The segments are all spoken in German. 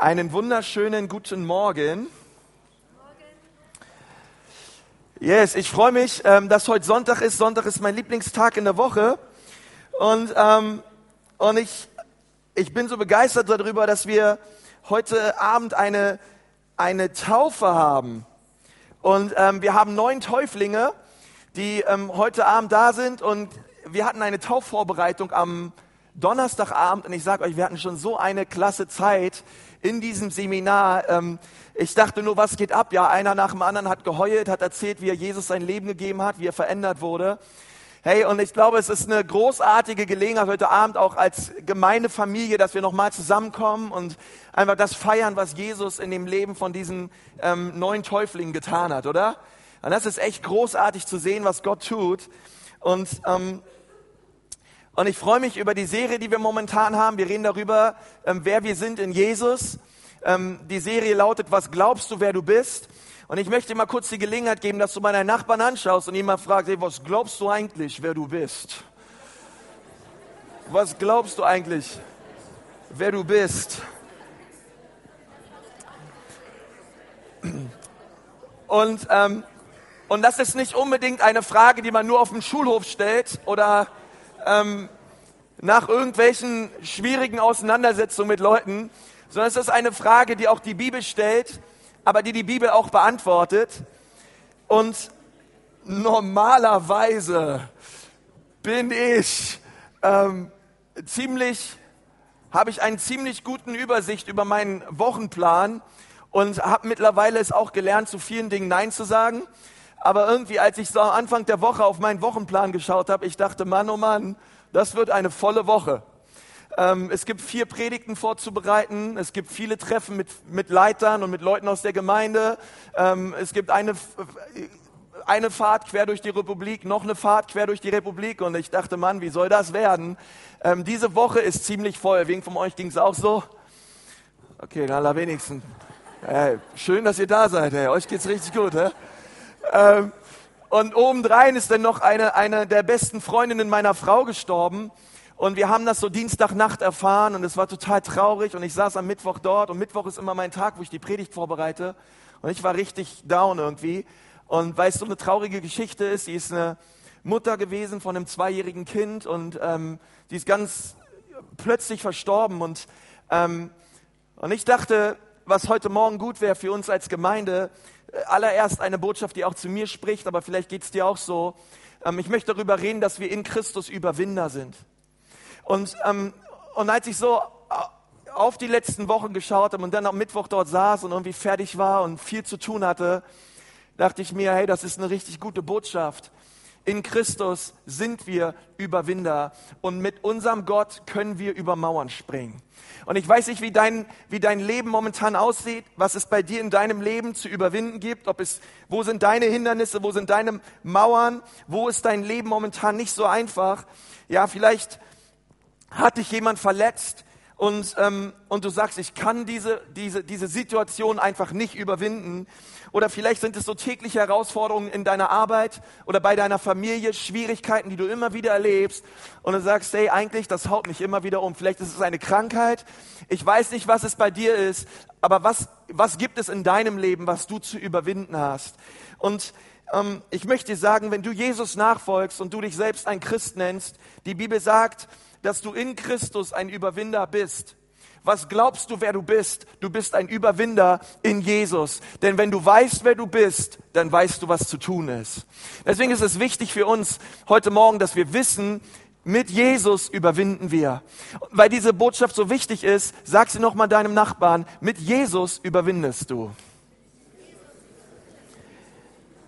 Einen wunderschönen guten Morgen. Yes, ich freue mich, ähm, dass heute Sonntag ist. Sonntag ist mein Lieblingstag in der Woche. Und, ähm, und ich, ich bin so begeistert darüber, dass wir heute Abend eine, eine Taufe haben. Und ähm, wir haben neun Täuflinge, die heute Abend da sind. Und wir hatten eine Taufvorbereitung am Donnerstagabend. Und ich sage euch, wir hatten schon so eine klasse Zeit in diesem Seminar. Ähm, ich dachte nur, was geht ab? Ja, einer nach dem anderen hat geheult, hat erzählt, wie er Jesus sein Leben gegeben hat, wie er verändert wurde. Hey, und ich glaube, es ist eine großartige Gelegenheit heute Abend auch als Gemeindefamilie, dass wir nochmal zusammenkommen und einfach das feiern, was Jesus in dem Leben von diesen ähm, neuen Täuflingen getan hat, oder? Und das ist echt großartig zu sehen, was Gott tut. Und ähm, und ich freue mich über die Serie, die wir momentan haben. Wir reden darüber, ähm, wer wir sind in Jesus. Ähm, die Serie lautet, was glaubst du, wer du bist? Und ich möchte dir mal kurz die Gelegenheit geben, dass du mal deinen Nachbarn anschaust und mal fragst, hey, was glaubst du eigentlich, wer du bist? Was glaubst du eigentlich, wer du bist? Und, ähm, und das ist nicht unbedingt eine Frage, die man nur auf dem Schulhof stellt oder ähm, nach irgendwelchen schwierigen Auseinandersetzungen mit Leuten, sondern es ist eine Frage, die auch die Bibel stellt, aber die die Bibel auch beantwortet. Und normalerweise bin ich ähm, ziemlich, habe ich einen ziemlich guten Übersicht über meinen Wochenplan und habe mittlerweile es auch gelernt, zu vielen Dingen Nein zu sagen. Aber irgendwie, als ich so am Anfang der Woche auf meinen Wochenplan geschaut habe, ich dachte, Mann, oh Mann, das wird eine volle Woche. Ähm, es gibt vier Predigten vorzubereiten. Es gibt viele Treffen mit, mit Leitern und mit Leuten aus der Gemeinde. Ähm, es gibt eine, eine Fahrt quer durch die Republik, noch eine Fahrt quer durch die Republik. Und ich dachte, Mann, wie soll das werden? Ähm, diese Woche ist ziemlich voll. Wegen von euch ging es auch so? Okay, na, allerwenigsten. Hey, schön, dass ihr da seid. Hey. Euch geht's richtig gut. Hey? Ähm, und obendrein ist dann noch eine, eine der besten Freundinnen meiner Frau gestorben. Und wir haben das so Dienstagnacht erfahren und es war total traurig. Und ich saß am Mittwoch dort und Mittwoch ist immer mein Tag, wo ich die Predigt vorbereite. Und ich war richtig down irgendwie. Und weil es so eine traurige Geschichte ist, sie ist eine Mutter gewesen von einem zweijährigen Kind und ähm, die ist ganz plötzlich verstorben. Und, ähm, und ich dachte, was heute Morgen gut wäre für uns als Gemeinde, allererst eine Botschaft, die auch zu mir spricht, aber vielleicht geht es dir auch so. Ähm, ich möchte darüber reden, dass wir in Christus Überwinder sind. Und, ähm, und als ich so äh, auf die letzten Wochen geschaut habe und dann am Mittwoch dort saß und irgendwie fertig war und viel zu tun hatte, dachte ich mir, hey, das ist eine richtig gute Botschaft. In Christus sind wir Überwinder und mit unserem Gott können wir über Mauern springen. Und ich weiß nicht, wie dein, wie dein Leben momentan aussieht, was es bei dir in deinem Leben zu überwinden gibt, ob es, wo sind deine Hindernisse, wo sind deine Mauern, wo ist dein Leben momentan nicht so einfach. Ja, vielleicht hat dich jemand verletzt, und, ähm, und du sagst, ich kann diese, diese, diese Situation einfach nicht überwinden. Oder vielleicht sind es so tägliche Herausforderungen in deiner Arbeit oder bei deiner Familie, Schwierigkeiten, die du immer wieder erlebst. Und du sagst, hey, eigentlich, das haut mich immer wieder um. Vielleicht ist es eine Krankheit. Ich weiß nicht, was es bei dir ist, aber was, was gibt es in deinem Leben, was du zu überwinden hast? Und ähm, ich möchte dir sagen, wenn du Jesus nachfolgst und du dich selbst ein Christ nennst, die Bibel sagt, dass du in Christus ein Überwinder bist. Was glaubst du, wer du bist? Du bist ein Überwinder in Jesus. Denn wenn du weißt, wer du bist, dann weißt du, was zu tun ist. Deswegen ist es wichtig für uns heute Morgen, dass wir wissen, mit Jesus überwinden wir. Weil diese Botschaft so wichtig ist, sag sie nochmal deinem Nachbarn, mit Jesus überwindest du.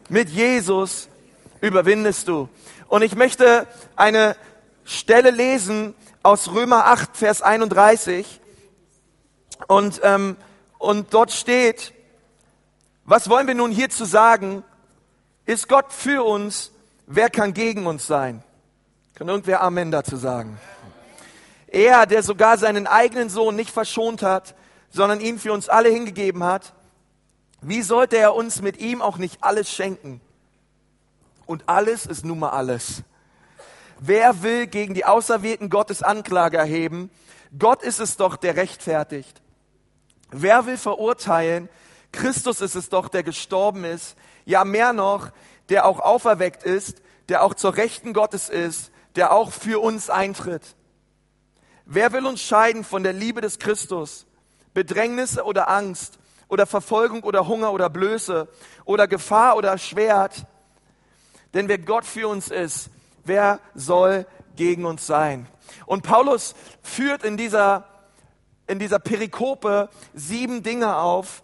Mit Jesus überwindest du. Und ich möchte eine Stelle lesen aus Römer 8, Vers 31. Und, ähm, und dort steht, was wollen wir nun hierzu sagen? Ist Gott für uns? Wer kann gegen uns sein? Kann irgendwer Amen dazu sagen? Er, der sogar seinen eigenen Sohn nicht verschont hat, sondern ihn für uns alle hingegeben hat, wie sollte er uns mit ihm auch nicht alles schenken? Und alles ist nun mal alles. Wer will gegen die Auserwählten Gottes Anklage erheben? Gott ist es doch, der rechtfertigt. Wer will verurteilen? Christus ist es doch, der gestorben ist. Ja, mehr noch, der auch auferweckt ist, der auch zur Rechten Gottes ist, der auch für uns eintritt. Wer will uns scheiden von der Liebe des Christus? Bedrängnisse oder Angst oder Verfolgung oder Hunger oder Blöße oder Gefahr oder Schwert? Denn wer Gott für uns ist, wer soll gegen uns sein? Und Paulus führt in dieser, in dieser Perikope sieben Dinge auf,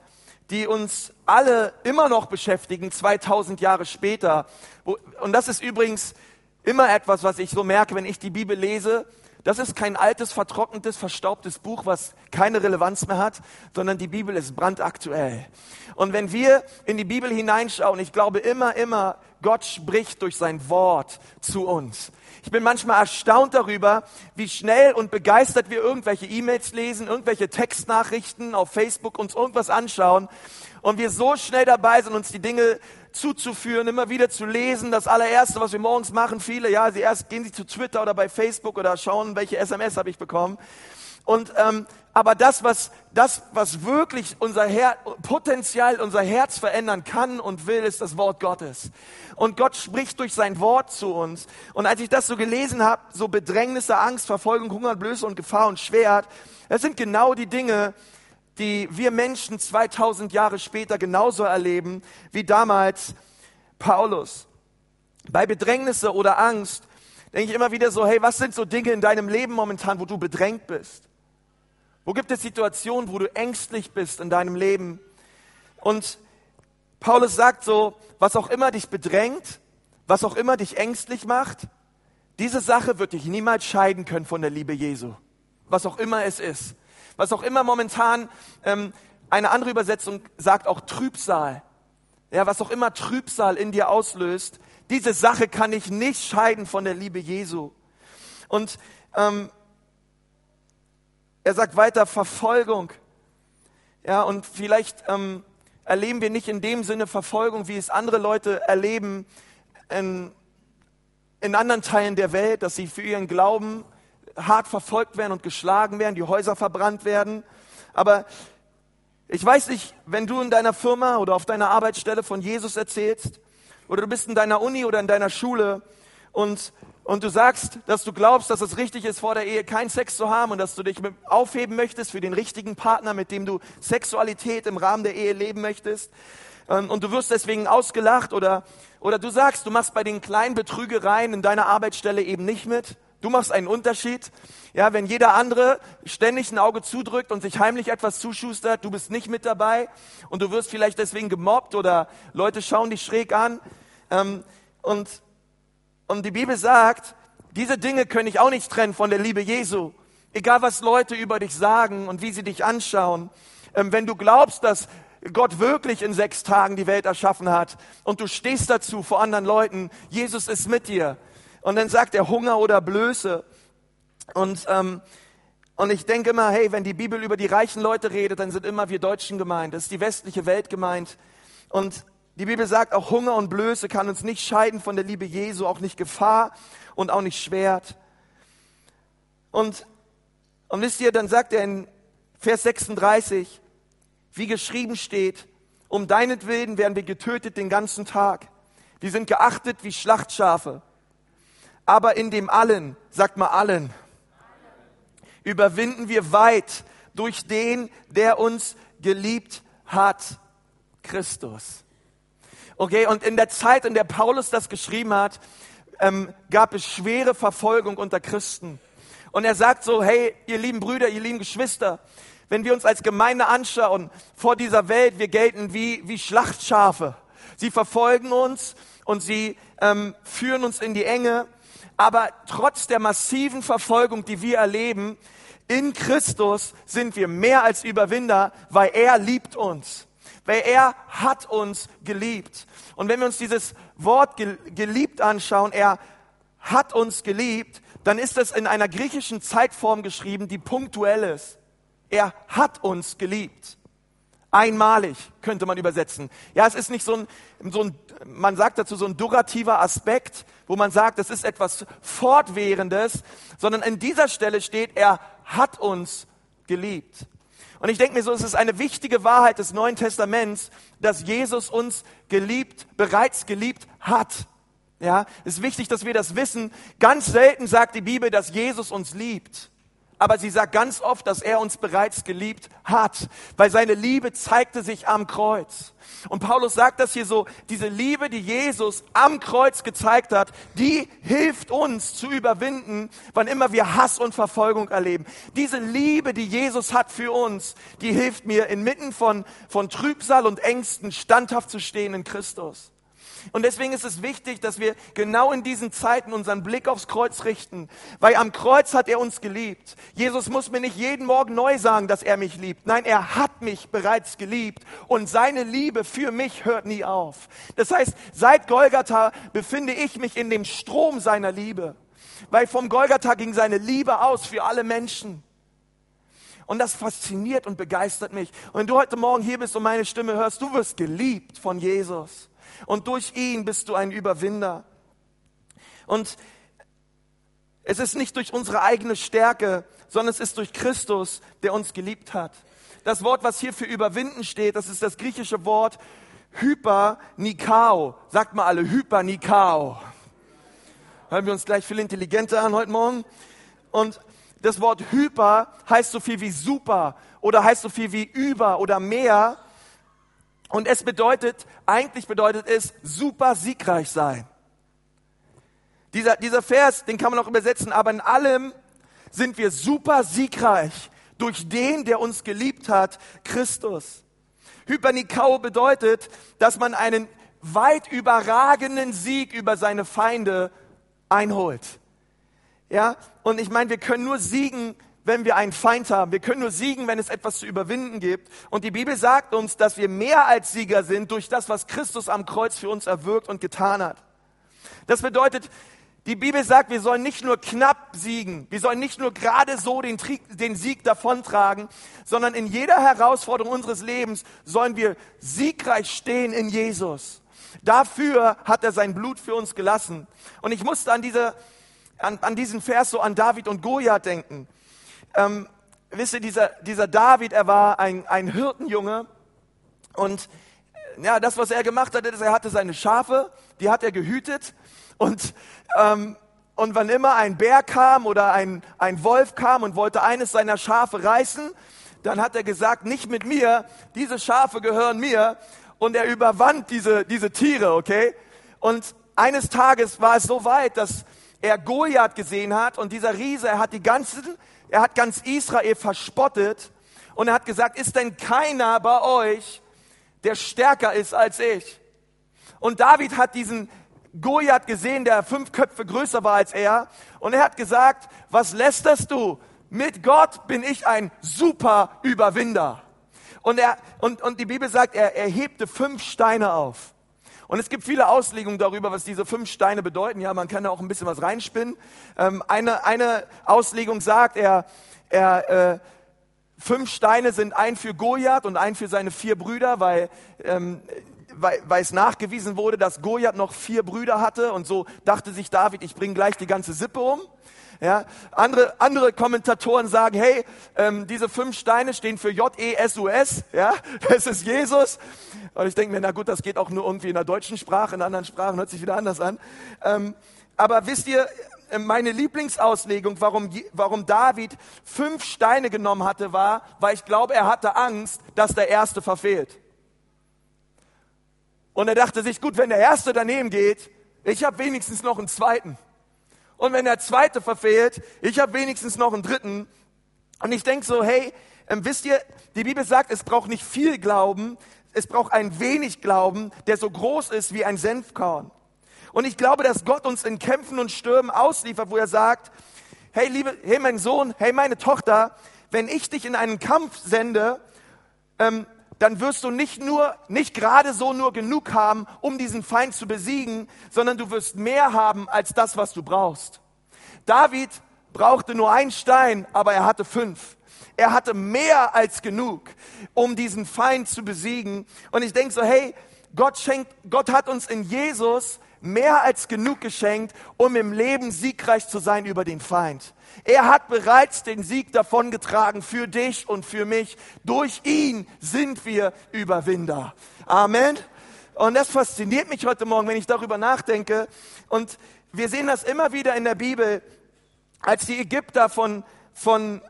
die uns alle immer noch beschäftigen, 2000 Jahre später. Und das ist übrigens immer etwas, was ich so merke, wenn ich die Bibel lese. Das ist kein altes, vertrocknetes, verstaubtes Buch, was keine Relevanz mehr hat, sondern die Bibel ist brandaktuell. Und wenn wir in die Bibel hineinschauen, ich glaube immer, immer, Gott spricht durch sein Wort zu uns. Ich bin manchmal erstaunt darüber, wie schnell und begeistert wir irgendwelche E-Mails lesen, irgendwelche Textnachrichten auf Facebook uns irgendwas anschauen und wir so schnell dabei sind, uns die Dinge zuzuführen, immer wieder zu lesen. Das allererste, was wir morgens machen, viele, ja, sie erst gehen sie zu Twitter oder bei Facebook oder schauen, welche SMS habe ich bekommen. Und ähm, aber das, was das, was wirklich unser Her Potenzial, unser Herz verändern kann und will, ist das Wort Gottes. Und Gott spricht durch sein Wort zu uns. Und als ich das so gelesen habe, so Bedrängnisse, Angst, Verfolgung, Hunger, Blöße und Gefahr und Schwert, das sind genau die Dinge, die wir Menschen 2000 Jahre später genauso erleben wie damals Paulus. Bei Bedrängnisse oder Angst denke ich immer wieder so, hey, was sind so Dinge in deinem Leben momentan, wo du bedrängt bist? Wo gibt es Situationen, wo du ängstlich bist in deinem Leben? Und Paulus sagt so, was auch immer dich bedrängt, was auch immer dich ängstlich macht, diese Sache wird dich niemals scheiden können von der Liebe Jesu. Was auch immer es ist. Was auch immer momentan, ähm, eine andere Übersetzung sagt auch Trübsal. Ja, was auch immer Trübsal in dir auslöst, diese Sache kann dich nicht scheiden von der Liebe Jesu. Und ähm, er sagt weiter Verfolgung. Ja, und vielleicht ähm, erleben wir nicht in dem Sinne Verfolgung, wie es andere Leute erleben in, in anderen Teilen der Welt, dass sie für ihren Glauben hart verfolgt werden und geschlagen werden, die Häuser verbrannt werden. Aber ich weiß nicht, wenn du in deiner Firma oder auf deiner Arbeitsstelle von Jesus erzählst, oder du bist in deiner Uni oder in deiner Schule und und du sagst, dass du glaubst, dass es richtig ist, vor der Ehe keinen Sex zu haben und dass du dich aufheben möchtest für den richtigen Partner, mit dem du Sexualität im Rahmen der Ehe leben möchtest, ähm, und du wirst deswegen ausgelacht oder, oder du sagst, du machst bei den kleinen Betrügereien in deiner Arbeitsstelle eben nicht mit. Du machst einen Unterschied. Ja, wenn jeder andere ständig ein Auge zudrückt und sich heimlich etwas zuschustert, du bist nicht mit dabei und du wirst vielleicht deswegen gemobbt oder Leute schauen dich schräg an. Ähm, und und die Bibel sagt, diese Dinge können ich auch nicht trennen von der Liebe Jesu. Egal was Leute über dich sagen und wie sie dich anschauen. Ähm, wenn du glaubst, dass Gott wirklich in sechs Tagen die Welt erschaffen hat und du stehst dazu vor anderen Leuten, Jesus ist mit dir. Und dann sagt er Hunger oder Blöße. Und, ähm, und ich denke immer, hey, wenn die Bibel über die reichen Leute redet, dann sind immer wir Deutschen gemeint. Das ist die westliche Welt gemeint. Und die Bibel sagt, auch Hunger und Blöße kann uns nicht scheiden von der Liebe Jesu, auch nicht Gefahr und auch nicht Schwert. Und, und wisst ihr, dann sagt er in Vers 36, wie geschrieben steht, um deinetwillen werden wir getötet den ganzen Tag. Wir sind geachtet wie Schlachtschafe. Aber in dem allen, sagt mal allen, überwinden wir weit durch den, der uns geliebt hat, Christus. Okay, und in der Zeit, in der Paulus das geschrieben hat, ähm, gab es schwere Verfolgung unter Christen. Und er sagt so, hey, ihr lieben Brüder, ihr lieben Geschwister, wenn wir uns als Gemeinde anschauen vor dieser Welt, wir gelten wie, wie Schlachtschafe. Sie verfolgen uns und sie ähm, führen uns in die Enge. Aber trotz der massiven Verfolgung, die wir erleben, in Christus sind wir mehr als Überwinder, weil er liebt uns weil er hat uns geliebt. Und wenn wir uns dieses Wort geliebt anschauen, er hat uns geliebt, dann ist es in einer griechischen Zeitform geschrieben, die punktuell ist. Er hat uns geliebt. Einmalig könnte man übersetzen. Ja, es ist nicht so ein, so ein, man sagt dazu so ein durativer Aspekt, wo man sagt, es ist etwas Fortwährendes, sondern in dieser Stelle steht, er hat uns geliebt. Und ich denke mir so, es ist eine wichtige Wahrheit des Neuen Testaments, dass Jesus uns geliebt, bereits geliebt hat. Ja, es ist wichtig, dass wir das wissen. Ganz selten sagt die Bibel, dass Jesus uns liebt aber sie sagt ganz oft, dass er uns bereits geliebt hat, weil seine Liebe zeigte sich am Kreuz. Und Paulus sagt das hier so, diese Liebe, die Jesus am Kreuz gezeigt hat, die hilft uns zu überwinden, wann immer wir Hass und Verfolgung erleben. Diese Liebe, die Jesus hat für uns, die hilft mir inmitten von, von Trübsal und Ängsten standhaft zu stehen in Christus. Und deswegen ist es wichtig, dass wir genau in diesen Zeiten unseren Blick aufs Kreuz richten, weil am Kreuz hat er uns geliebt. Jesus muss mir nicht jeden Morgen neu sagen, dass er mich liebt. Nein, er hat mich bereits geliebt und seine Liebe für mich hört nie auf. Das heißt, seit Golgatha befinde ich mich in dem Strom seiner Liebe, weil vom Golgatha ging seine Liebe aus für alle Menschen. Und das fasziniert und begeistert mich. Und wenn du heute Morgen hier bist und meine Stimme hörst, du wirst geliebt von Jesus und durch ihn bist du ein Überwinder. Und es ist nicht durch unsere eigene Stärke, sondern es ist durch Christus, der uns geliebt hat. Das Wort, was hier für überwinden steht, das ist das griechische Wort Hypernikao. Sagt mal alle Hypernikao. Hören wir uns gleich viel intelligenter an heute Morgen. Und das Wort Hyper heißt so viel wie super oder heißt so viel wie über oder mehr. Und es bedeutet, eigentlich bedeutet es super siegreich sein. Dieser, dieser Vers, den kann man auch übersetzen, aber in allem sind wir super siegreich durch den, der uns geliebt hat, Christus. Hypernikau bedeutet, dass man einen weit überragenden Sieg über seine Feinde einholt. Ja, und ich meine, wir können nur siegen, wenn wir einen Feind haben. Wir können nur siegen, wenn es etwas zu überwinden gibt. Und die Bibel sagt uns, dass wir mehr als Sieger sind durch das, was Christus am Kreuz für uns erwirkt und getan hat. Das bedeutet, die Bibel sagt, wir sollen nicht nur knapp siegen, wir sollen nicht nur gerade so den, den, Sieg davontragen, sondern in jeder Herausforderung unseres Lebens sollen wir siegreich stehen in Jesus. Dafür hat er sein Blut für uns gelassen. Und ich musste an, diese, an, an diesen Vers so an David und Goliath denken. Ähm, wisst ihr, dieser, dieser David, er war ein, ein Hirtenjunge und äh, ja, das, was er gemacht hat, ist, er hatte seine Schafe, die hat er gehütet und, ähm, und wann immer ein Bär kam oder ein, ein Wolf kam und wollte eines seiner Schafe reißen, dann hat er gesagt, nicht mit mir, diese Schafe gehören mir und er überwand diese, diese Tiere, okay? Und eines Tages war es so weit, dass er Goliath gesehen hat und dieser Riese, er hat die ganzen er hat ganz Israel verspottet und er hat gesagt, ist denn keiner bei euch, der stärker ist als ich? Und David hat diesen Goliath gesehen, der fünf Köpfe größer war als er. Und er hat gesagt, was lästerst du? Mit Gott bin ich ein super Überwinder. Und, er, und, und die Bibel sagt, er, er hebte fünf Steine auf. Und es gibt viele Auslegungen darüber, was diese fünf Steine bedeuten. Ja, man kann da auch ein bisschen was reinspinnen. Ähm, eine, eine Auslegung sagt, er, er, äh, fünf Steine sind ein für Goliath und ein für seine vier Brüder, weil, ähm, weil, weil es nachgewiesen wurde, dass Goliath noch vier Brüder hatte. Und so dachte sich David, ich bringe gleich die ganze Sippe um. Ja, andere, andere Kommentatoren sagen, hey, ähm, diese fünf Steine stehen für J-E-S-U-S, ja, das ist Jesus. Und ich denke mir, na gut, das geht auch nur irgendwie in der deutschen Sprache, in anderen Sprachen hört sich wieder anders an. Ähm, aber wisst ihr, äh, meine Lieblingsauslegung, warum, warum David fünf Steine genommen hatte, war, weil ich glaube, er hatte Angst, dass der erste verfehlt. Und er dachte sich, gut, wenn der erste daneben geht, ich habe wenigstens noch einen zweiten. Und wenn der zweite verfehlt, ich habe wenigstens noch einen dritten. Und ich denke so, hey, ähm, wisst ihr, die Bibel sagt, es braucht nicht viel Glauben, es braucht ein wenig Glauben, der so groß ist wie ein Senfkorn. Und ich glaube, dass Gott uns in Kämpfen und Stürmen ausliefert, wo er sagt, hey, liebe, hey, mein Sohn, hey, meine Tochter, wenn ich dich in einen Kampf sende, ähm, dann wirst du nicht nur, nicht gerade so nur genug haben, um diesen Feind zu besiegen, sondern du wirst mehr haben als das, was du brauchst. David brauchte nur einen Stein, aber er hatte fünf. Er hatte mehr als genug, um diesen Feind zu besiegen. Und ich denke so, hey, Gott schenkt, Gott hat uns in Jesus mehr als genug geschenkt, um im Leben siegreich zu sein über den Feind. Er hat bereits den Sieg davongetragen für dich und für mich. Durch ihn sind wir Überwinder. Amen. Und das fasziniert mich heute Morgen, wenn ich darüber nachdenke. Und wir sehen das immer wieder in der Bibel, als die Ägypter von, von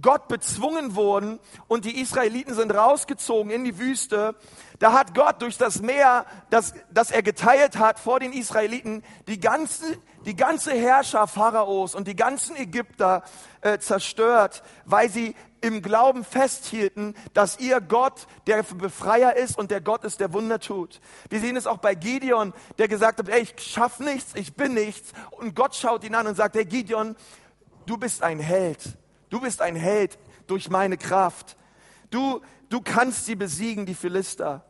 Gott bezwungen wurden und die Israeliten sind rausgezogen in die Wüste, da hat Gott durch das Meer, das, das er geteilt hat vor den Israeliten, die ganze, die ganze Herrscher Pharaos und die ganzen Ägypter äh, zerstört, weil sie im Glauben festhielten, dass ihr Gott der Befreier ist und der Gott ist, der Wunder tut. Wir sehen es auch bei Gideon, der gesagt hat, ey, ich schaff nichts, ich bin nichts. Und Gott schaut ihn an und sagt, hey Gideon, du bist ein Held. Du bist ein Held durch meine Kraft. Du, du kannst sie besiegen, die Philister.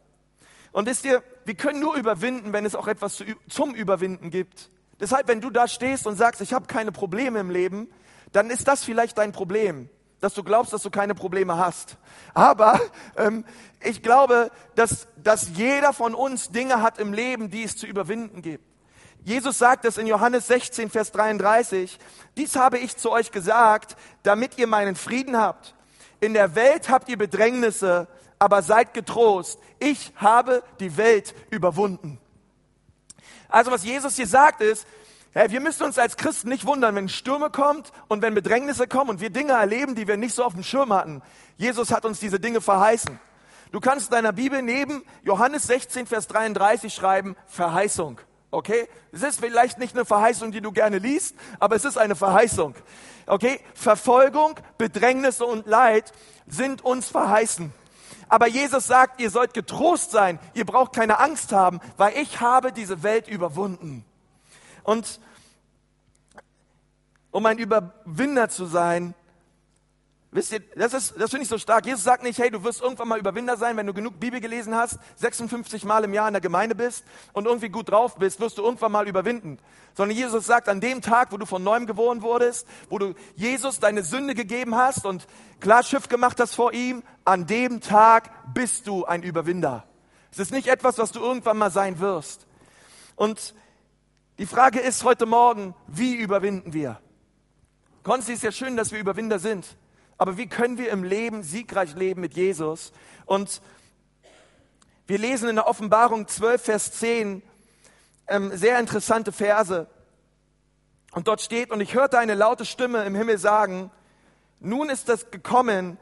Und wisst ihr, wir können nur überwinden, wenn es auch etwas zu, zum Überwinden gibt. Deshalb, wenn du da stehst und sagst, ich habe keine Probleme im Leben, dann ist das vielleicht dein Problem, dass du glaubst, dass du keine Probleme hast. Aber ähm, ich glaube, dass, dass jeder von uns Dinge hat im Leben, die es zu überwinden gibt. Jesus sagt es in Johannes 16, Vers 33, dies habe ich zu euch gesagt, damit ihr meinen Frieden habt. In der Welt habt ihr Bedrängnisse, aber seid getrost, ich habe die Welt überwunden. Also was Jesus hier sagt ist, hey, wir müssen uns als Christen nicht wundern, wenn Stürme kommt und wenn Bedrängnisse kommen und wir Dinge erleben, die wir nicht so auf dem Schirm hatten. Jesus hat uns diese Dinge verheißen. Du kannst in deiner Bibel neben Johannes 16, Vers 33 schreiben, Verheißung. Okay? Es ist vielleicht nicht eine Verheißung, die du gerne liest, aber es ist eine Verheißung. Okay? Verfolgung, Bedrängnisse und Leid sind uns verheißen. Aber Jesus sagt, ihr sollt getrost sein, ihr braucht keine Angst haben, weil ich habe diese Welt überwunden. Und um ein Überwinder zu sein, Wisst ihr, das, ist, das finde ich so stark. Jesus sagt nicht, hey, du wirst irgendwann mal Überwinder sein, wenn du genug Bibel gelesen hast, 56 Mal im Jahr in der Gemeinde bist und irgendwie gut drauf bist, wirst du irgendwann mal überwinden. Sondern Jesus sagt, an dem Tag, wo du von neuem geboren wurdest, wo du Jesus deine Sünde gegeben hast und klar Schiff gemacht hast vor ihm, an dem Tag bist du ein Überwinder. Es ist nicht etwas, was du irgendwann mal sein wirst. Und die Frage ist heute Morgen, wie überwinden wir? Konsti ist ja schön, dass wir Überwinder sind. Aber wie können wir im Leben siegreich leben mit Jesus? Und wir lesen in der Offenbarung 12, Vers 10 ähm, sehr interessante Verse. Und dort steht, und ich hörte eine laute Stimme im Himmel sagen, nun ist es gekommen,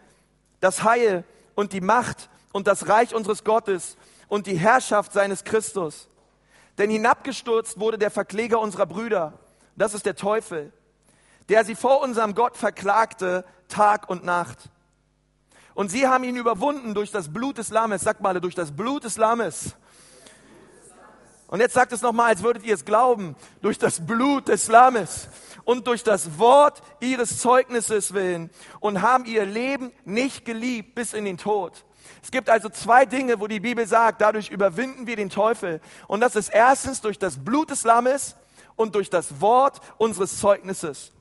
das Heil und die Macht und das Reich unseres Gottes und die Herrschaft seines Christus. Denn hinabgestürzt wurde der Verkläger unserer Brüder, das ist der Teufel, der sie vor unserem Gott verklagte Tag und Nacht. Und sie haben ihn überwunden durch das Blut des Lammes. Sag mal, durch das Blut des Lammes. Und jetzt sagt es nochmal, als würdet ihr es glauben. Durch das Blut des Lammes und durch das Wort ihres Zeugnisses willen und haben ihr Leben nicht geliebt bis in den Tod. Es gibt also zwei Dinge, wo die Bibel sagt, dadurch überwinden wir den Teufel. Und das ist erstens durch das Blut des Lammes und durch das Wort unseres Zeugnisses.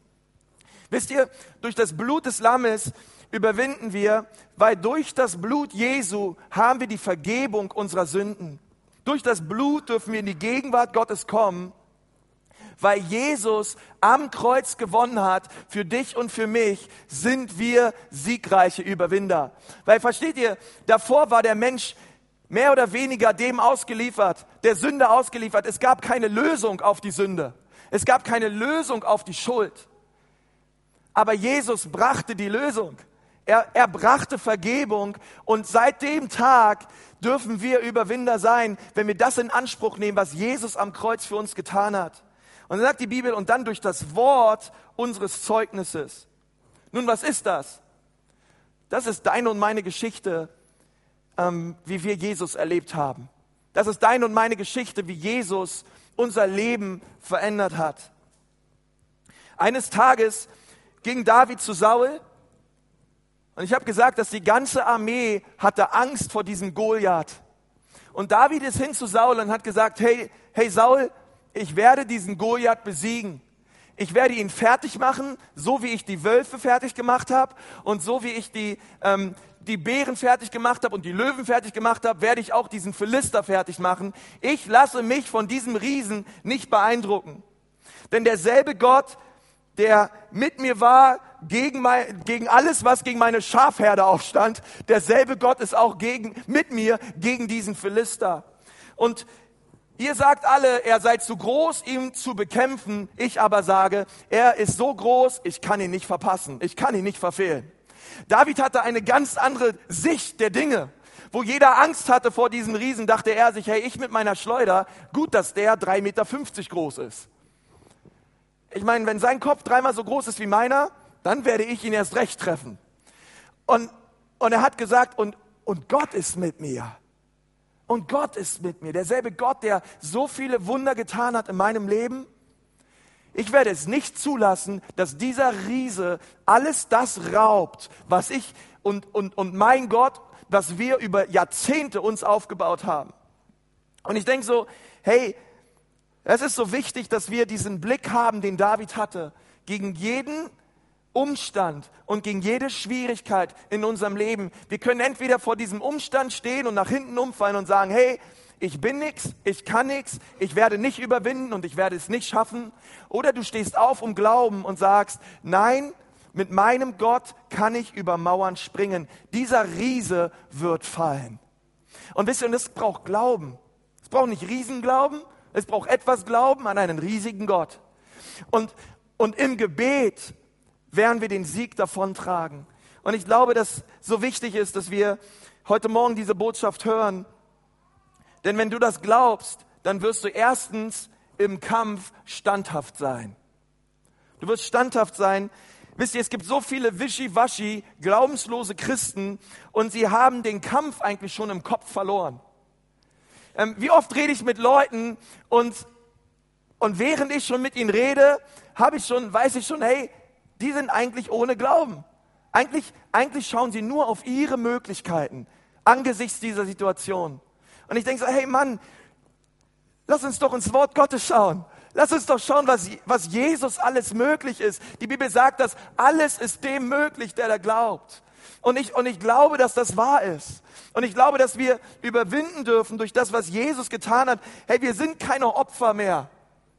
Wisst ihr, durch das Blut des Lammes überwinden wir, weil durch das Blut Jesu haben wir die Vergebung unserer Sünden. Durch das Blut dürfen wir in die Gegenwart Gottes kommen, weil Jesus am Kreuz gewonnen hat, für dich und für mich, sind wir siegreiche Überwinder. Weil versteht ihr, davor war der Mensch mehr oder weniger dem ausgeliefert, der Sünde ausgeliefert. Es gab keine Lösung auf die Sünde. Es gab keine Lösung auf die Schuld. Aber Jesus brachte die Lösung. Er, er brachte Vergebung und seit dem Tag dürfen wir Überwinder sein, wenn wir das in Anspruch nehmen, was Jesus am Kreuz für uns getan hat. Und dann sagt die Bibel, und dann durch das Wort unseres Zeugnisses. Nun, was ist das? Das ist deine und meine Geschichte, ähm, wie wir Jesus erlebt haben. Das ist deine und meine Geschichte, wie Jesus unser Leben verändert hat. Eines Tages ging David zu Saul und ich habe gesagt, dass die ganze Armee hatte Angst vor diesem Goliath. Und David ist hin zu Saul und hat gesagt, hey, hey Saul, ich werde diesen Goliath besiegen. Ich werde ihn fertig machen, so wie ich die Wölfe fertig gemacht habe und so wie ich die, ähm, die Bären fertig gemacht habe und die Löwen fertig gemacht habe, werde ich auch diesen Philister fertig machen. Ich lasse mich von diesem Riesen nicht beeindrucken. Denn derselbe Gott, der mit mir war, gegen, mein, gegen alles, was gegen meine Schafherde aufstand, derselbe Gott ist auch gegen, mit mir gegen diesen Philister. Und Ihr sagt alle, er sei zu groß, ihn zu bekämpfen. Ich aber sage, er ist so groß, ich kann ihn nicht verpassen. Ich kann ihn nicht verfehlen. David hatte eine ganz andere Sicht der Dinge. Wo jeder Angst hatte vor diesem Riesen, dachte er sich, hey, ich mit meiner Schleuder, gut, dass der 3,50 Meter groß ist. Ich meine, wenn sein Kopf dreimal so groß ist wie meiner, dann werde ich ihn erst recht treffen. Und, und er hat gesagt, und, und Gott ist mit mir. Und Gott ist mit mir. Derselbe Gott, der so viele Wunder getan hat in meinem Leben. Ich werde es nicht zulassen, dass dieser Riese alles das raubt, was ich und, und, und mein Gott, was wir über Jahrzehnte uns aufgebaut haben. Und ich denke so, hey, es ist so wichtig, dass wir diesen Blick haben, den David hatte, gegen jeden Umstand und gegen jede Schwierigkeit in unserem Leben. Wir können entweder vor diesem Umstand stehen und nach hinten umfallen und sagen, hey, ich bin nichts, ich kann nichts, ich werde nicht überwinden und ich werde es nicht schaffen. Oder du stehst auf um Glauben und sagst, nein, mit meinem Gott kann ich über Mauern springen. Dieser Riese wird fallen. Und wisst ihr, und das braucht Glauben. Es braucht nicht Riesenglauben, es braucht etwas Glauben an einen riesigen Gott. Und, und im Gebet werden wir den Sieg davontragen. Und ich glaube, dass so wichtig ist, dass wir heute Morgen diese Botschaft hören. Denn wenn du das glaubst, dann wirst du erstens im Kampf standhaft sein. Du wirst standhaft sein. Wisst ihr, es gibt so viele wischiwaschi, glaubenslose Christen und sie haben den Kampf eigentlich schon im Kopf verloren. Ähm, wie oft rede ich mit Leuten und, und während ich schon mit ihnen rede, habe ich schon, weiß ich schon, hey, die sind eigentlich ohne Glauben. Eigentlich, eigentlich schauen sie nur auf ihre Möglichkeiten angesichts dieser Situation. Und ich denke so, hey Mann, lass uns doch ins Wort Gottes schauen. Lass uns doch schauen, was, was Jesus alles möglich ist. Die Bibel sagt, dass alles ist dem möglich, der da glaubt. Und ich, und ich glaube, dass das wahr ist. Und ich glaube, dass wir überwinden dürfen durch das, was Jesus getan hat. Hey, wir sind keine Opfer mehr.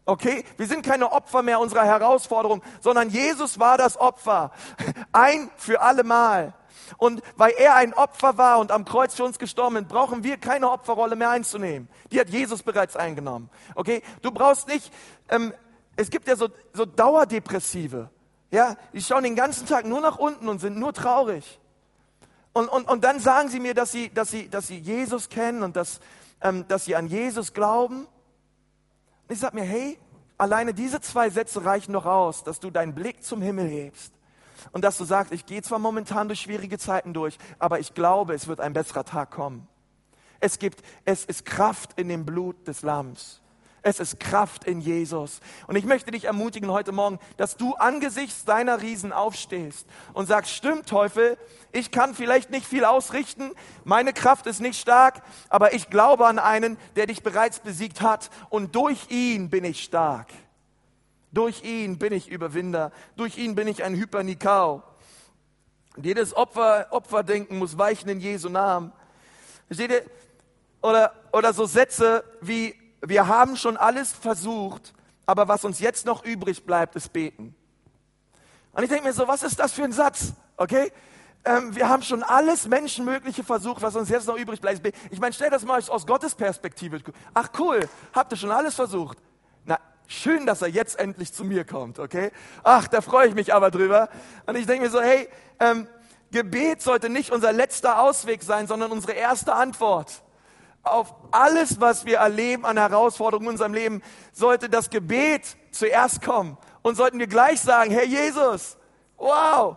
Okay? Wir sind keine Opfer mehr unserer Herausforderung, sondern Jesus war das Opfer. Ein für alle Mal. Und weil er ein Opfer war und am Kreuz für uns gestorben ist, brauchen wir keine Opferrolle mehr einzunehmen. Die hat Jesus bereits eingenommen. Okay? Du brauchst nicht, ähm, es gibt ja so, so Dauerdepressive. Ja? Die schauen den ganzen Tag nur nach unten und sind nur traurig. Und, und, und dann sagen sie mir, dass sie, dass sie, dass sie Jesus kennen und dass, ähm, dass sie an Jesus glauben. Und ich sage mir, hey, alleine diese zwei Sätze reichen doch aus, dass du deinen Blick zum Himmel hebst und dass du sagst, ich gehe zwar momentan durch schwierige Zeiten durch, aber ich glaube, es wird ein besserer Tag kommen. Es gibt, es ist Kraft in dem Blut des Lamms. Es ist Kraft in Jesus. Und ich möchte dich ermutigen heute Morgen, dass du angesichts deiner Riesen aufstehst und sagst, stimmt Teufel, ich kann vielleicht nicht viel ausrichten, meine Kraft ist nicht stark, aber ich glaube an einen, der dich bereits besiegt hat und durch ihn bin ich stark. Durch ihn bin ich Überwinder. Durch ihn bin ich ein Hypernikau. jedes Opfer, Opferdenken muss weichen in Jesu Namen. Versteht ihr? Oder, oder so Sätze wie, wir haben schon alles versucht, aber was uns jetzt noch übrig bleibt, ist beten. Und ich denke mir so, was ist das für ein Satz? Okay? Ähm, wir haben schon alles Menschenmögliche versucht, was uns jetzt noch übrig bleibt. Ich meine, stell das mal aus Gottes Perspektive. Ach cool, habt ihr schon alles versucht? Na, schön, dass er jetzt endlich zu mir kommt, okay? Ach, da freue ich mich aber drüber. Und ich denke mir so, hey, ähm, Gebet sollte nicht unser letzter Ausweg sein, sondern unsere erste Antwort auf alles, was wir erleben an Herausforderungen in unserem Leben, sollte das Gebet zuerst kommen. Und sollten wir gleich sagen, Herr Jesus, wow,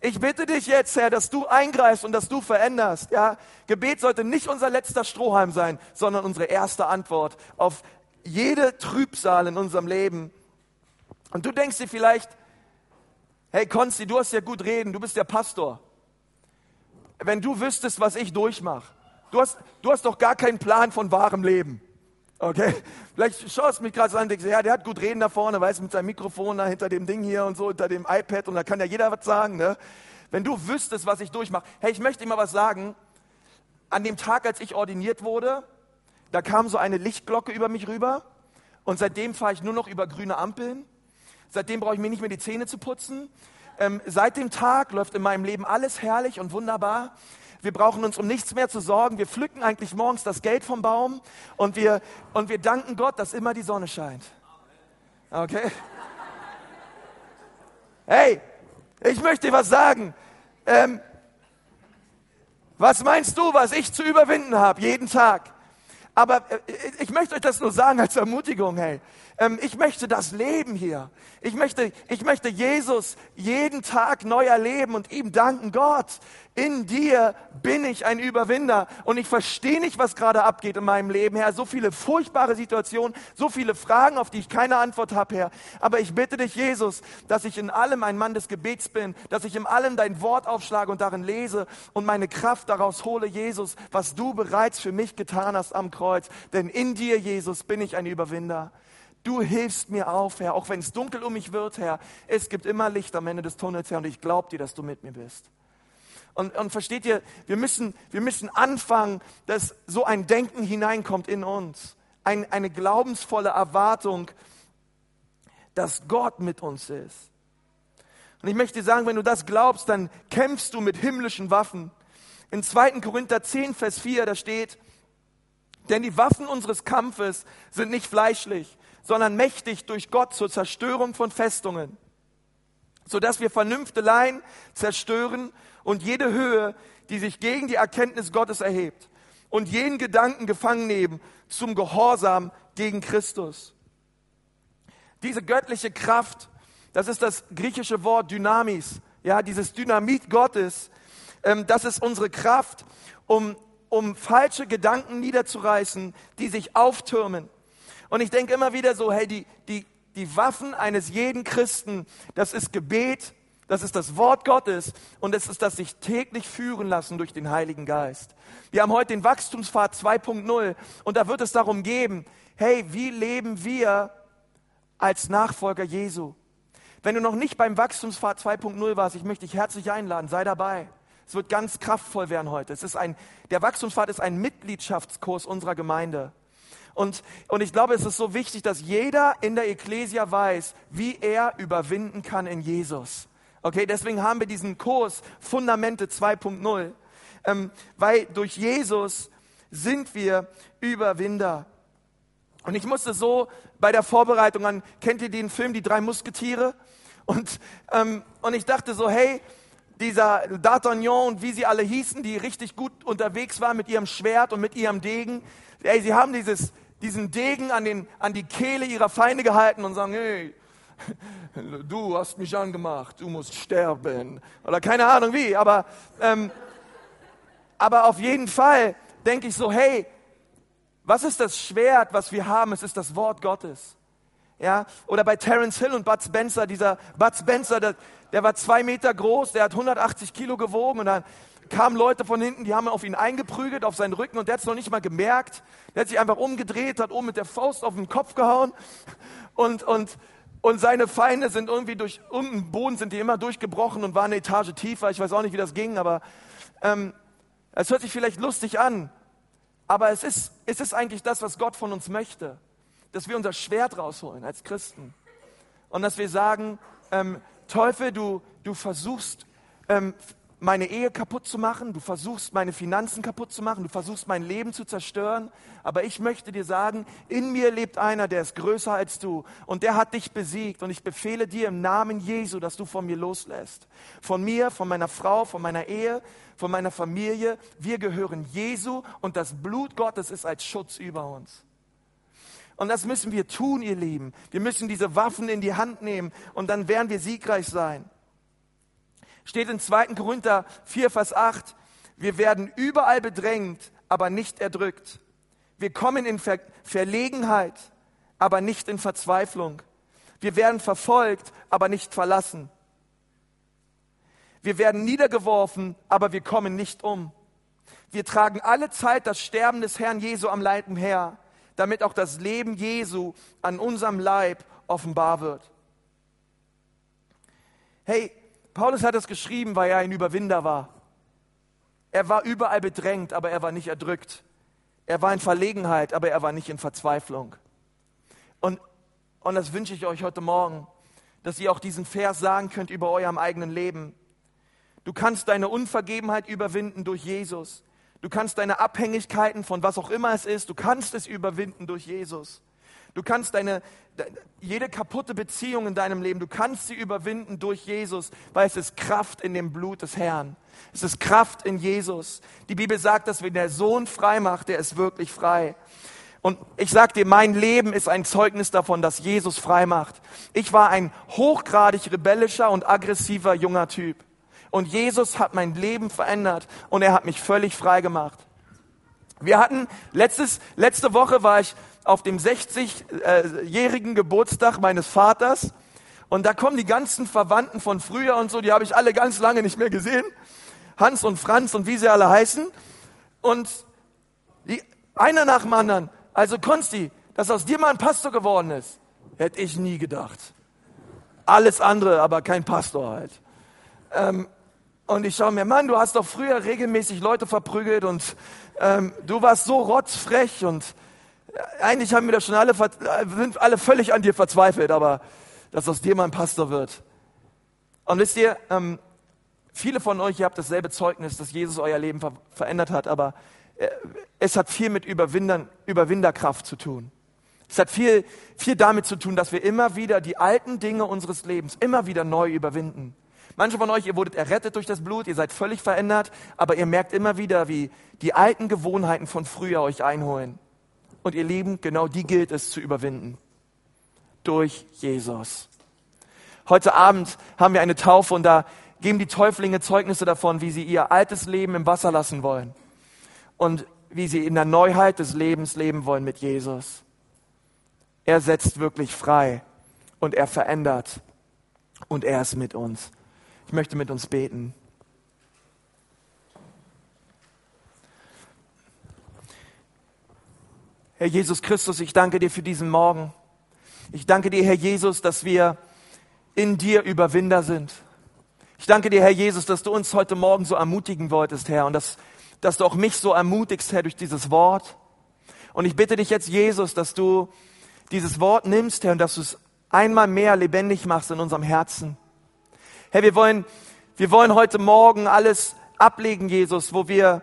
ich bitte dich jetzt, Herr, dass du eingreifst und dass du veränderst. Ja, Gebet sollte nicht unser letzter Strohhalm sein, sondern unsere erste Antwort auf jede Trübsal in unserem Leben. Und du denkst dir vielleicht, hey Konsti, du hast ja gut reden, du bist der Pastor. Wenn du wüsstest, was ich durchmache, Du hast, du hast doch gar keinen Plan von wahrem Leben. Okay? Vielleicht schaust du mich gerade so an und denkst, ja, der hat gut reden da vorne, weißt du, mit seinem Mikrofon da hinter dem Ding hier und so, hinter dem iPad und da kann ja jeder was sagen, ne? Wenn du wüsstest, was ich durchmache. Hey, ich möchte dir mal was sagen. An dem Tag, als ich ordiniert wurde, da kam so eine Lichtglocke über mich rüber und seitdem fahre ich nur noch über grüne Ampeln. Seitdem brauche ich mir nicht mehr die Zähne zu putzen. Ähm, seit dem Tag läuft in meinem Leben alles herrlich und wunderbar. Wir brauchen uns um nichts mehr zu sorgen. Wir pflücken eigentlich morgens das Geld vom Baum und wir, und wir danken Gott, dass immer die Sonne scheint. Okay? Hey, ich möchte dir was sagen. Ähm, was meinst du, was ich zu überwinden habe, jeden Tag? Aber äh, ich möchte euch das nur sagen als Ermutigung, hey. Ähm, ich möchte das Leben hier. Ich möchte, ich möchte Jesus jeden Tag neu erleben und ihm danken. Gott, in dir bin ich ein Überwinder. Und ich verstehe nicht, was gerade abgeht in meinem Leben, Herr. So viele furchtbare Situationen, so viele Fragen, auf die ich keine Antwort habe, Herr. Aber ich bitte dich, Jesus, dass ich in allem ein Mann des Gebets bin, dass ich in allem dein Wort aufschlage und darin lese und meine Kraft daraus hole, Jesus, was du bereits für mich getan hast am Kreuz. Denn in dir, Jesus, bin ich ein Überwinder. Du hilfst mir auf, Herr, auch wenn es dunkel um mich wird, Herr. Es gibt immer Licht am Ende des Tunnels, Herr, und ich glaube dir, dass du mit mir bist. Und, und versteht ihr, wir müssen, wir müssen anfangen, dass so ein Denken hineinkommt in uns. Ein, eine glaubensvolle Erwartung, dass Gott mit uns ist. Und ich möchte sagen, wenn du das glaubst, dann kämpfst du mit himmlischen Waffen. In 2. Korinther 10, Vers 4, da steht, denn die Waffen unseres Kampfes sind nicht fleischlich, sondern mächtig durch Gott zur Zerstörung von Festungen, sodass wir Vernünfteleien zerstören und jede Höhe, die sich gegen die Erkenntnis Gottes erhebt und jeden Gedanken gefangen nehmen zum Gehorsam gegen Christus. Diese göttliche Kraft, das ist das griechische Wort Dynamis, ja, dieses Dynamit Gottes, ähm, das ist unsere Kraft, um, um falsche Gedanken niederzureißen, die sich auftürmen und ich denke immer wieder so, hey, die, die, die Waffen eines jeden Christen, das ist Gebet, das ist das Wort Gottes und es ist das sich täglich führen lassen durch den Heiligen Geist. Wir haben heute den Wachstumspfad 2.0 und da wird es darum gehen, hey, wie leben wir als Nachfolger Jesu? Wenn du noch nicht beim Wachstumspfad 2.0 warst, ich möchte dich herzlich einladen, sei dabei. Es wird ganz kraftvoll werden heute. Es ist ein, der Wachstumspfad ist ein Mitgliedschaftskurs unserer Gemeinde. Und, und ich glaube, es ist so wichtig, dass jeder in der Ekklesia weiß, wie er überwinden kann in Jesus. Okay, deswegen haben wir diesen Kurs Fundamente 2.0, ähm, weil durch Jesus sind wir Überwinder. Und ich musste so bei der Vorbereitung an, kennt ihr den Film Die drei Musketiere? Und, ähm, und ich dachte so, hey, dieser D'Artagnan und wie sie alle hießen, die richtig gut unterwegs waren mit ihrem Schwert und mit ihrem Degen, ey, sie haben dieses, diesen Degen an, den, an die Kehle ihrer Feinde gehalten und sagen, hey, du hast mich angemacht, du musst sterben. Oder keine Ahnung wie, aber, ähm, aber auf jeden Fall denke ich so, hey, was ist das Schwert, was wir haben? Es ist das Wort Gottes. Ja, oder bei Terence Hill und Bud Spencer, dieser Bud Spencer, der, der war zwei Meter groß, der hat 180 Kilo gewogen und dann kamen Leute von hinten, die haben auf ihn eingeprügelt, auf seinen Rücken und der hat es noch nicht mal gemerkt. Der hat sich einfach umgedreht, hat oben mit der Faust auf den Kopf gehauen und, und, und seine Feinde sind irgendwie durch, unten im Boden sind die immer durchgebrochen und waren eine Etage tiefer. Ich weiß auch nicht, wie das ging, aber ähm, es hört sich vielleicht lustig an. Aber es ist, es ist eigentlich das, was Gott von uns möchte. Dass wir unser Schwert rausholen als Christen. Und dass wir sagen, ähm, Teufel, du, du versuchst ähm, meine Ehe kaputt zu machen, du versuchst meine Finanzen kaputt zu machen, du versuchst mein Leben zu zerstören. Aber ich möchte dir sagen, in mir lebt einer, der ist größer als du und der hat dich besiegt. Und ich befehle dir im Namen Jesu, dass du von mir loslässt. Von mir, von meiner Frau, von meiner Ehe, von meiner Familie. Wir gehören Jesu und das Blut Gottes ist als Schutz über uns. Und das müssen wir tun, ihr Lieben. Wir müssen diese Waffen in die Hand nehmen und dann werden wir siegreich sein. Steht in 2. Korinther 4, Vers 8, wir werden überall bedrängt, aber nicht erdrückt. Wir kommen in Ver Verlegenheit, aber nicht in Verzweiflung. Wir werden verfolgt, aber nicht verlassen. Wir werden niedergeworfen, aber wir kommen nicht um. Wir tragen alle Zeit das Sterben des Herrn Jesu am Leib her, damit auch das Leben Jesu an unserem Leib offenbar wird. Hey, Paulus hat es geschrieben, weil er ein Überwinder war. Er war überall bedrängt, aber er war nicht erdrückt. Er war in Verlegenheit, aber er war nicht in Verzweiflung. Und, und das wünsche ich euch heute Morgen, dass ihr auch diesen Vers sagen könnt über eurem eigenen Leben. Du kannst deine Unvergebenheit überwinden durch Jesus. Du kannst deine Abhängigkeiten von was auch immer es ist, du kannst es überwinden durch Jesus. Du kannst deine, jede kaputte Beziehung in deinem Leben, du kannst sie überwinden durch Jesus, weil es ist Kraft in dem Blut des Herrn. Es ist Kraft in Jesus. Die Bibel sagt, dass wenn der Sohn frei macht, der ist wirklich frei. Und ich sag dir, mein Leben ist ein Zeugnis davon, dass Jesus frei macht. Ich war ein hochgradig rebellischer und aggressiver junger Typ. Und Jesus hat mein Leben verändert und er hat mich völlig frei gemacht. Wir hatten letztes, letzte Woche war ich auf dem 60-jährigen Geburtstag meines Vaters und da kommen die ganzen Verwandten von früher und so, die habe ich alle ganz lange nicht mehr gesehen. Hans und Franz und wie sie alle heißen. Und die, einer nach dem anderen. Also Konsti, dass aus dir mal ein Pastor geworden ist, hätte ich nie gedacht. Alles andere, aber kein Pastor halt. Ähm, und ich schaue mir, Mann, du hast doch früher regelmäßig Leute verprügelt und ähm, du warst so rotzfrech und äh, eigentlich haben wir das schon alle, äh, sind alle völlig an dir verzweifelt, aber dass aus dir mal ein Pastor wird. Und wisst ihr, ähm, viele von euch, ihr habt dasselbe Zeugnis, dass Jesus euer Leben ver verändert hat, aber äh, es hat viel mit Überwindern, Überwinderkraft zu tun. Es hat viel, viel damit zu tun, dass wir immer wieder die alten Dinge unseres Lebens immer wieder neu überwinden. Manche von euch, ihr wurdet errettet durch das Blut, ihr seid völlig verändert, aber ihr merkt immer wieder, wie die alten Gewohnheiten von früher euch einholen. Und ihr Lieben, genau die gilt es zu überwinden. Durch Jesus. Heute Abend haben wir eine Taufe und da geben die Täuflinge Zeugnisse davon, wie sie ihr altes Leben im Wasser lassen wollen und wie sie in der Neuheit des Lebens leben wollen mit Jesus. Er setzt wirklich frei und er verändert und er ist mit uns. Ich möchte mit uns beten. Herr Jesus Christus, ich danke dir für diesen Morgen. Ich danke dir, Herr Jesus, dass wir in dir Überwinder sind. Ich danke dir, Herr Jesus, dass du uns heute Morgen so ermutigen wolltest, Herr, und dass, dass du auch mich so ermutigst, Herr, durch dieses Wort. Und ich bitte dich jetzt, Jesus, dass du dieses Wort nimmst, Herr, und dass du es einmal mehr lebendig machst in unserem Herzen. Herr, wir wollen, wir wollen heute Morgen alles ablegen, Jesus, wo wir,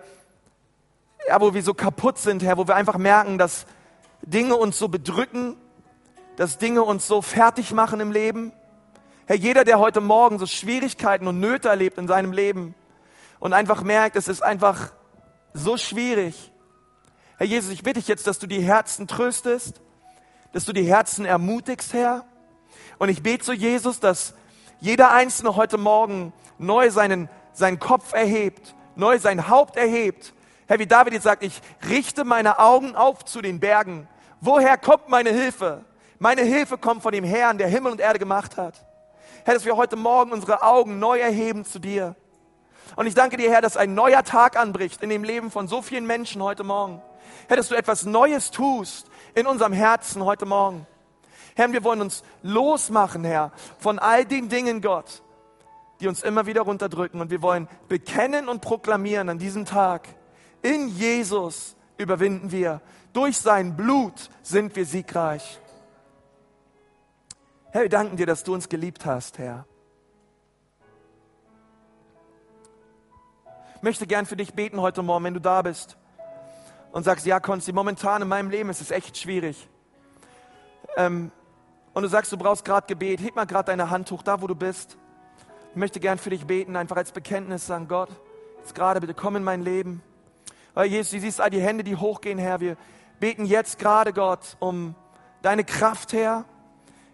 ja, wo wir so kaputt sind, Herr, wo wir einfach merken, dass Dinge uns so bedrücken, dass Dinge uns so fertig machen im Leben. Herr, jeder, der heute Morgen so Schwierigkeiten und Nöte erlebt in seinem Leben und einfach merkt, es ist einfach so schwierig. Herr Jesus, ich bitte dich jetzt, dass du die Herzen tröstest, dass du die Herzen ermutigst, Herr. Und ich bete zu Jesus, dass jeder Einzelne heute Morgen neu seinen, seinen Kopf erhebt, neu sein Haupt erhebt. Herr, wie David jetzt sagt, ich richte meine Augen auf zu den Bergen. Woher kommt meine Hilfe? Meine Hilfe kommt von dem Herrn, der Himmel und Erde gemacht hat. Herr, dass wir heute Morgen unsere Augen neu erheben zu dir. Und ich danke dir, Herr, dass ein neuer Tag anbricht in dem Leben von so vielen Menschen heute Morgen. Herr, dass du etwas Neues tust in unserem Herzen heute Morgen. Herr, wir wollen uns losmachen, Herr, von all den Dingen, Gott, die uns immer wieder runterdrücken. Und wir wollen bekennen und proklamieren an diesem Tag, in Jesus überwinden wir. Durch sein Blut sind wir siegreich. Herr, wir danken dir, dass du uns geliebt hast, Herr. Ich möchte gern für dich beten heute Morgen, wenn du da bist und sagst, ja, Konsti, momentan in meinem Leben ist es echt schwierig. Ähm, und du sagst, du brauchst gerade Gebet, heb mal gerade deine Hand hoch, da wo du bist. Ich möchte gern für dich beten, einfach als Bekenntnis sagen, Gott, jetzt gerade bitte komm in mein Leben. Weil Jesus, du siehst all die Hände, die hochgehen, Herr. Wir beten jetzt gerade, Gott, um deine Kraft, Herr.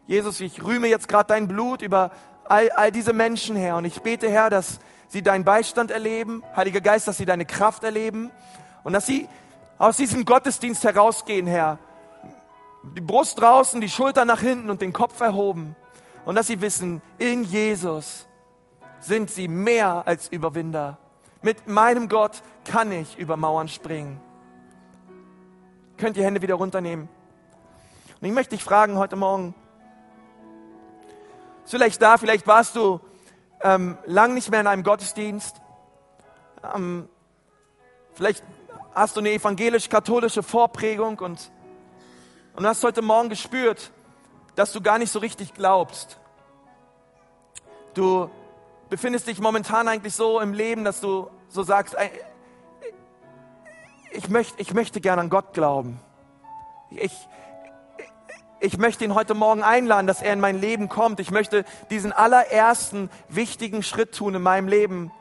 Jesus, ich rühme jetzt gerade dein Blut über all, all diese Menschen, Herr. Und ich bete, Herr, dass sie deinen Beistand erleben, Heiliger Geist, dass sie deine Kraft erleben und dass sie aus diesem Gottesdienst herausgehen, Herr, die Brust draußen, die Schulter nach hinten und den Kopf erhoben. Und dass sie wissen, in Jesus sind sie mehr als Überwinder. Mit meinem Gott kann ich über Mauern springen. Könnt ihr Hände wieder runternehmen? Und ich möchte dich fragen heute Morgen, vielleicht da, vielleicht warst du ähm, lang nicht mehr in einem Gottesdienst. Ähm, vielleicht hast du eine evangelisch-katholische Vorprägung und, und hast heute Morgen gespürt, dass du gar nicht so richtig glaubst. Du befindest dich momentan eigentlich so im Leben, dass du so sagst, ich möchte, ich möchte gerne an Gott glauben. Ich, ich möchte ihn heute Morgen einladen, dass er in mein Leben kommt. Ich möchte diesen allerersten wichtigen Schritt tun in meinem Leben.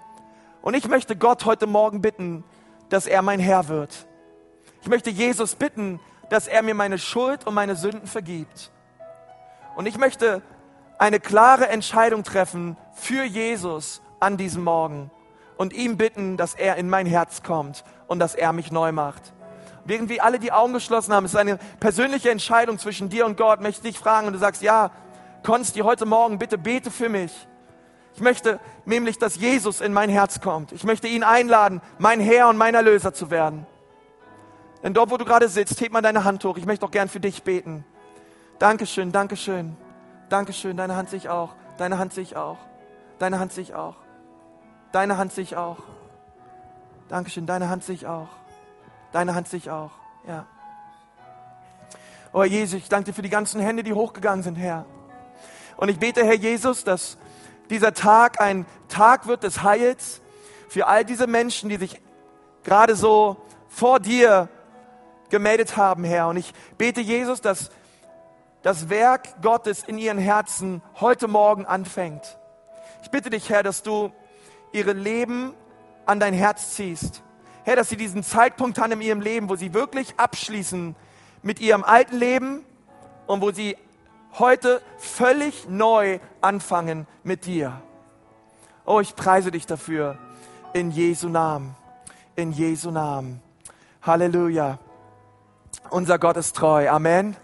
Und ich möchte Gott heute Morgen bitten, dass er mein Herr wird. Ich möchte Jesus bitten, dass er mir meine Schuld und meine Sünden vergibt. Und ich möchte eine klare Entscheidung treffen für Jesus an diesem Morgen und ihm bitten, dass er in mein Herz kommt und dass er mich neu macht. Während wir alle die Augen geschlossen haben, ist eine persönliche Entscheidung zwischen dir und Gott, möchte ich dich fragen und du sagst, ja, Konsti, heute Morgen bitte bete für mich. Ich möchte nämlich, dass Jesus in mein Herz kommt. Ich möchte ihn einladen, mein Herr und mein Erlöser zu werden. Denn dort, wo du gerade sitzt, heb mal deine Hand hoch. Ich möchte auch gern für dich beten. Dankeschön, Dankeschön, Dankeschön. Deine Hand sehe ich auch. Deine Hand sehe ich auch. Deine Hand sehe ich auch. Deine Hand sehe ich auch. Dankeschön, deine Hand sehe ich auch. Deine Hand sehe auch. Ja. Oh Jesus, ich danke dir für die ganzen Hände, die hochgegangen sind, Herr. Und ich bete, Herr Jesus, dass dieser Tag ein Tag wird des Heils für all diese Menschen, die sich gerade so vor dir gemeldet haben, Herr. Und ich bete, Jesus, dass das Werk Gottes in ihren Herzen heute Morgen anfängt. Ich bitte dich, Herr, dass du ihre Leben an dein Herz ziehst. Herr, dass sie diesen Zeitpunkt haben in ihrem Leben, wo sie wirklich abschließen mit ihrem alten Leben und wo sie heute völlig neu anfangen mit dir. Oh, ich preise dich dafür. In Jesu Namen. In Jesu Namen. Halleluja. Unser Gott ist treu. Amen.